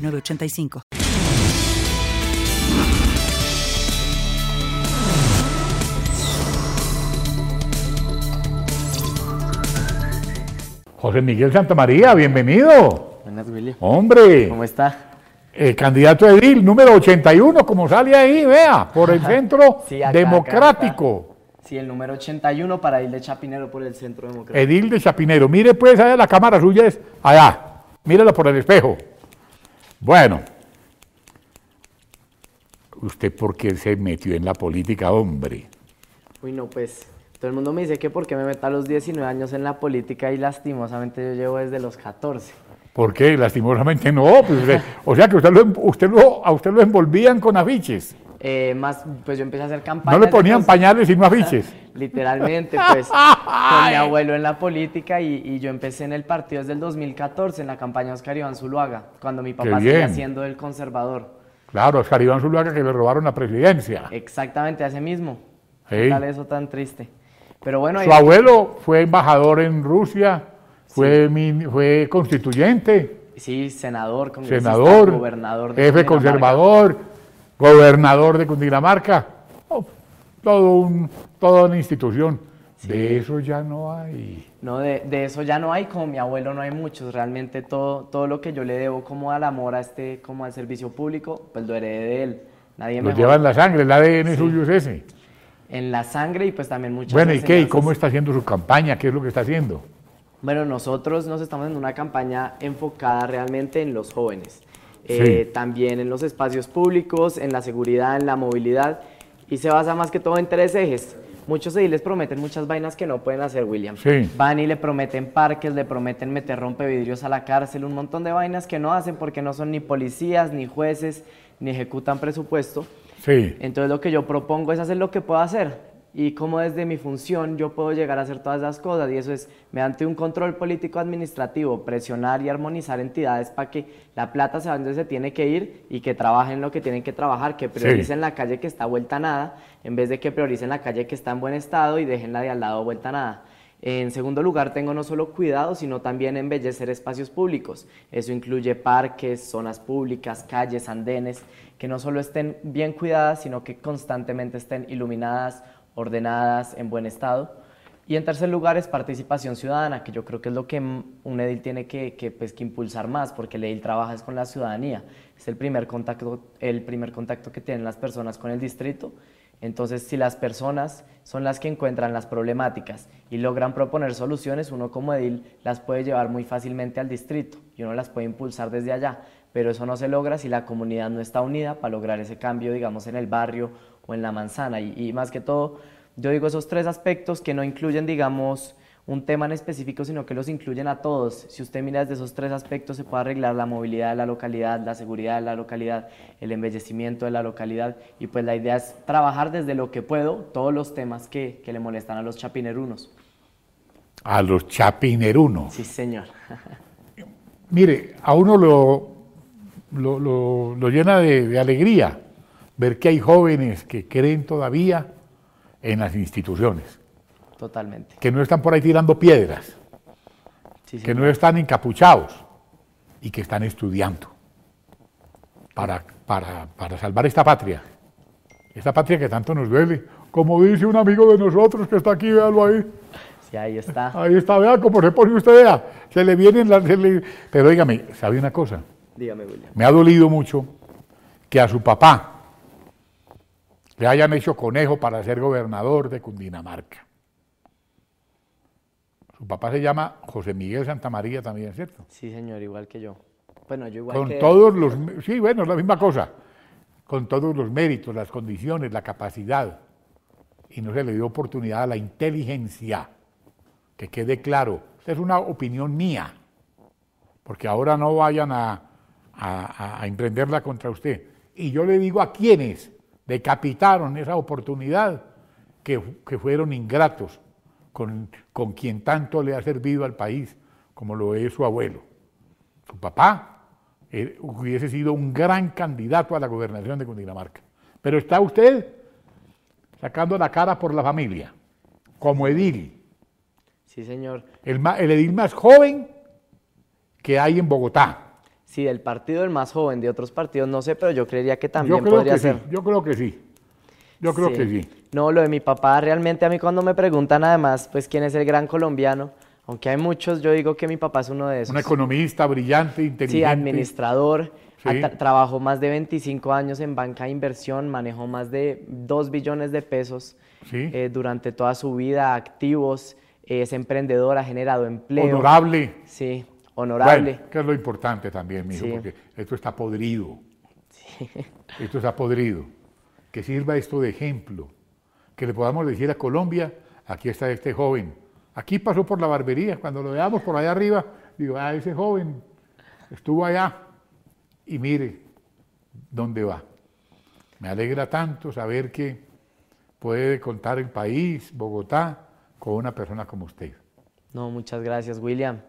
906985. José Miguel Santamaría, bienvenido. Buenas, Willy. Hombre. ¿Cómo está? El candidato Edil, número 81, como sale ahí, vea, por el centro Sí, acá, democrático. acá. Sí, el número 81 para ir de Chapinero por el centro democrático. Edil de Chapinero. Mire pues, allá la cámara suya es allá. Míralo por el espejo. Bueno. ¿Usted por qué se metió en la política, hombre? Uy, no, pues todo el mundo me dice que por qué me meto a los 19 años en la política y lastimosamente yo llevo desde los 14. ¿Por qué? Lastimosamente no. pues, o sea que usted lo, usted lo- a usted lo envolvían con afiches. Eh, más, pues yo empecé a hacer campañas. No le ponían pañales sino afiches. Literalmente, pues, con mi abuelo en la política y, y yo empecé en el partido desde el 2014, en la campaña Oscar Iván Zuluaga, cuando mi papá seguía siendo el conservador. Claro, Oscar Iván Zuluaga que le robaron la presidencia. Exactamente, hace mismo. Sí. ¿Qué tal eso tan triste? Pero bueno, Su ahí- abuelo fue embajador en Rusia, fue, min- fue constituyente, sí, senador, congresista, senador, gobernador de jefe conservador, gobernador de Cundinamarca. Oh, todo un, toda una institución. De eso ya no hay. No, de, de eso ya no hay, como mi abuelo no hay muchos, realmente todo, todo lo que yo le debo como al amor a este, como al servicio público, pues lo heredé de él. Nadie mejor lleva en la sangre, el ADN suyo es ese. en la sangre y pues también muchas Bueno, ¿y qué? ¿Y cómo está haciendo su campaña? ¿Qué es lo que está haciendo? Bueno, nosotros nos estamos en una campaña enfocada realmente en los jóvenes, eh, Sí. también en los espacios públicos, en la seguridad, en la movilidad, y se basa más que todo en tres ejes. Muchos ediles prometen muchas vainas que no pueden hacer, William. Sí. Van y le prometen parques, le prometen meter rompevidrios a la cárcel, un montón de vainas que no hacen porque no son ni policías, ni jueces, ni ejecutan presupuesto. Sí. Entonces lo que yo propongo es hacer lo que puedo hacer y cómo desde mi función yo puedo llegar a hacer todas esas cosas y eso es mediante un control político administrativo, presionar y armonizar entidades para que la plata se vaya donde se tiene que ir y que trabajen lo que tienen que trabajar, que prioricen la calle que está vuelta a nada en vez de que prioricen la calle que está en buen estado y dejen la de al lado vuelta a nada. En segundo lugar, tengo no solo cuidado, sino también embellecer espacios públicos. Eso incluye parques, zonas públicas, calles, andenes, que no solo estén bien cuidadas, sino que constantemente estén iluminadas, ordenadas, en buen estado. Y en tercer lugar es participación ciudadana, que yo creo que es lo que un edil tiene que, que, pues, que impulsar más, porque el edil trabaja es con la ciudadanía. Es el primer, contacto, el primer contacto que tienen las personas con el distrito. Entonces, si las personas son las que encuentran las problemáticas y logran proponer soluciones, uno como edil las puede llevar muy fácilmente al distrito y uno las puede impulsar desde allá. Pero eso no se logra si la comunidad no está unida para lograr ese cambio, digamos, en el barrio o en la manzana. Y, y más que todo, yo digo esos tres aspectos que no incluyen, digamos, un tema en específico, sino que los incluyen a todos. Si usted mira desde esos tres aspectos, se puede arreglar la movilidad de la localidad, la seguridad de la localidad, el embellecimiento de la localidad. Y pues la idea es trabajar desde lo que puedo todos los temas que, que le molestan a los chapinerunos. A los chapinerunos. Sí, señor. Mire, a uno lo, lo, lo- lo llena de, de alegría ver que hay jóvenes que creen todavía en las instituciones, Totalmente. que no están por ahí tirando piedras, Sí, que no están encapuchados y que están estudiando para, para, para salvar esta patria, esta patria que tanto nos duele. Como dice un amigo de nosotros que está aquí, véalo ahí. Sí, ahí está. Ahí está, vea cómo se pone usted, vea. Se le vienen las... le- Pero dígame, ¿sabe una cosa? Dígame, William. Me ha dolido mucho que a su papá le hayan hecho conejo para ser gobernador de Cundinamarca. Su papá se llama José Miguel Santamaría también, ¿cierto? Sí, señor, igual que yo. Bueno, yo igual Con que... todos los... Sí, bueno, es la misma cosa. Con todos los méritos, las condiciones, la capacidad. Y no se le dio oportunidad a la inteligencia. Que quede claro. Esta es una opinión mía. Porque ahora no vayan a, a, a emprenderla contra usted. Y yo le digo a quienes decapitaron esa oportunidad, que, que fueron ingratos con, con quien tanto le ha servido al país, como lo es su abuelo. Su papá eh, hubiese sido un gran candidato a la gobernación de Cundinamarca. Pero está usted sacando la cara por la familia, como edil. Sí, señor. El, el edil más joven que hay en Bogotá. Sí, del partido el más joven, de otros partidos no sé, pero yo creería que también podría que ser. sí, yo creo que sí. Yo creo que sí. No, lo de mi papá, realmente a mí cuando me preguntan además, pues quién es el gran colombiano, aunque hay muchos, yo digo que mi papá es uno de esos. Un economista brillante, Sí, inteligente. administrador, Sí. tra- trabajó más de 25 años en banca de inversión, manejó más de 2 billones de pesos Sí. eh, durante toda su vida, activos, es emprendedor, ha generado empleo. Honorable. Sí, honorable. Bueno, que es lo importante también, mijo, Sí. porque esto está podrido. Esto está podrido. Que sirva esto de ejemplo. Que le podamos decir a Colombia, aquí está este joven. Aquí pasó por la barbería. Cuando lo veamos por allá arriba, digo, ah, ese joven estuvo allá. Y mire dónde va. Me alegra tanto saber que puede contar el país, Bogotá, con una persona como usted. No, muchas gracias, William.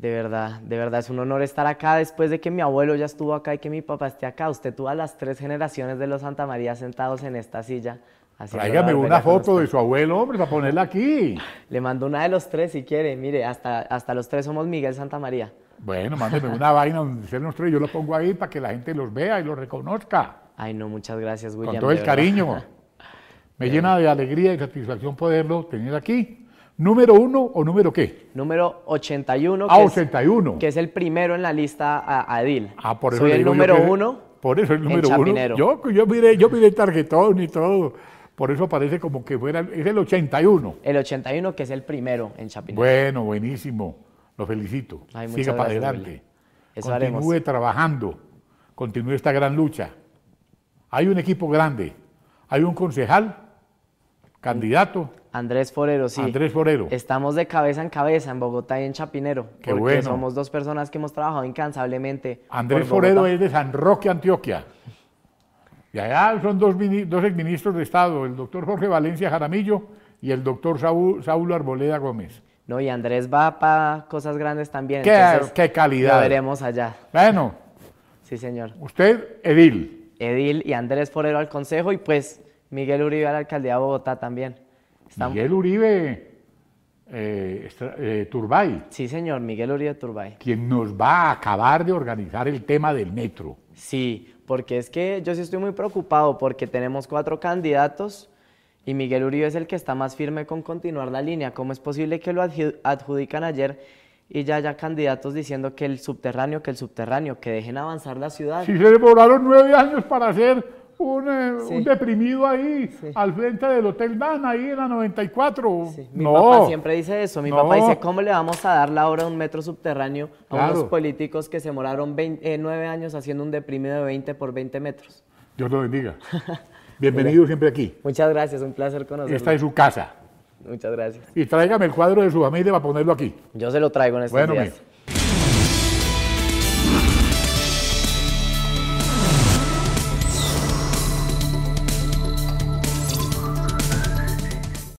De verdad, de verdad es un honor estar acá después de que mi abuelo ya estuvo acá y que mi papá esté acá. Usted tuvo a las tres generaciones de los Santa María sentados en esta silla. la Tráigame una foto de su abuelo, hombre, para ponerla aquí. Le mando una de los tres si quiere. Mire, hasta, hasta los tres somos Miguel Santa María. Bueno, mándeme una vaina donde se los tres, yo lo pongo ahí para que la gente los vea y los reconozca. Ay, no, muchas gracias, William. Con todo el verdad. cariño. Me llena de alegría y satisfacción poderlo tener aquí. ¿Número uno o número qué? Número 81, Ah, que, es, 81. que es el primero en la lista a, a Edil. Ah, por eso Soy el número que- uno. Por eso el número uno. Yo, yo miré, yo miré el tarjetón y todo. Por eso parece como que fuera, es el 81. El 81, que es el primero en Chapinero. Bueno, buenísimo. Lo felicito. Ay, Siga para gracias, adelante. Eso Continúe haremos. trabajando. Continúe esta gran lucha. Hay un equipo grande. Hay un concejal, candidato, Andrés Forero, sí. Andrés Forero. Estamos de cabeza en cabeza en Bogotá y en Chapinero. Qué porque bueno. somos dos personas que hemos trabajado incansablemente. Andrés Forero es de San Roque, Antioquia. Y allá son dos, dos exministros de Estado, el doctor Jorge Valencia Jaramillo y el doctor Saúl, Arboleda Gómez. No, y Andrés va para cosas grandes también. Qué- entonces qué calidad. Lo veremos allá. Bueno, Sí, señor. usted, Edil. Edil y Andrés Forero al consejo y pues Miguel Uribe a la alcaldía de Bogotá también. Miguel Uribe eh, eh, Turbay, Sí, señor, Miguel Uribe Turbay. quien nos va a acabar de organizar el tema del metro. Sí, porque es que yo sí estoy muy preocupado porque tenemos cuatro candidatos y Miguel Uribe es el que está más firme con continuar la línea. ¿Cómo es posible que lo adju- adjudican ayer y ya haya candidatos diciendo que el subterráneo, que el subterráneo, que dejen avanzar la ciudad? Si se demoraron nueve años para hacer un, eh, Sí. un deprimido ahí, Sí. al frente del Hotel Dan, ahí en la 94. Sí, mi no, papá siempre dice eso. Mi No. papá dice, ¿cómo le vamos a dar la hora a un metro subterráneo a unos políticos que se demoraron 20 eh, nueve años haciendo un deprimido de 20 por 20 metros? Dios lo bendiga. Bienvenido siempre aquí. Muchas gracias, un placer conocerlo. Esta es su casa. Muchas gracias. Y tráigame el cuadro de su familia para ponerlo aquí. Yo se lo traigo en estos Bueno, días.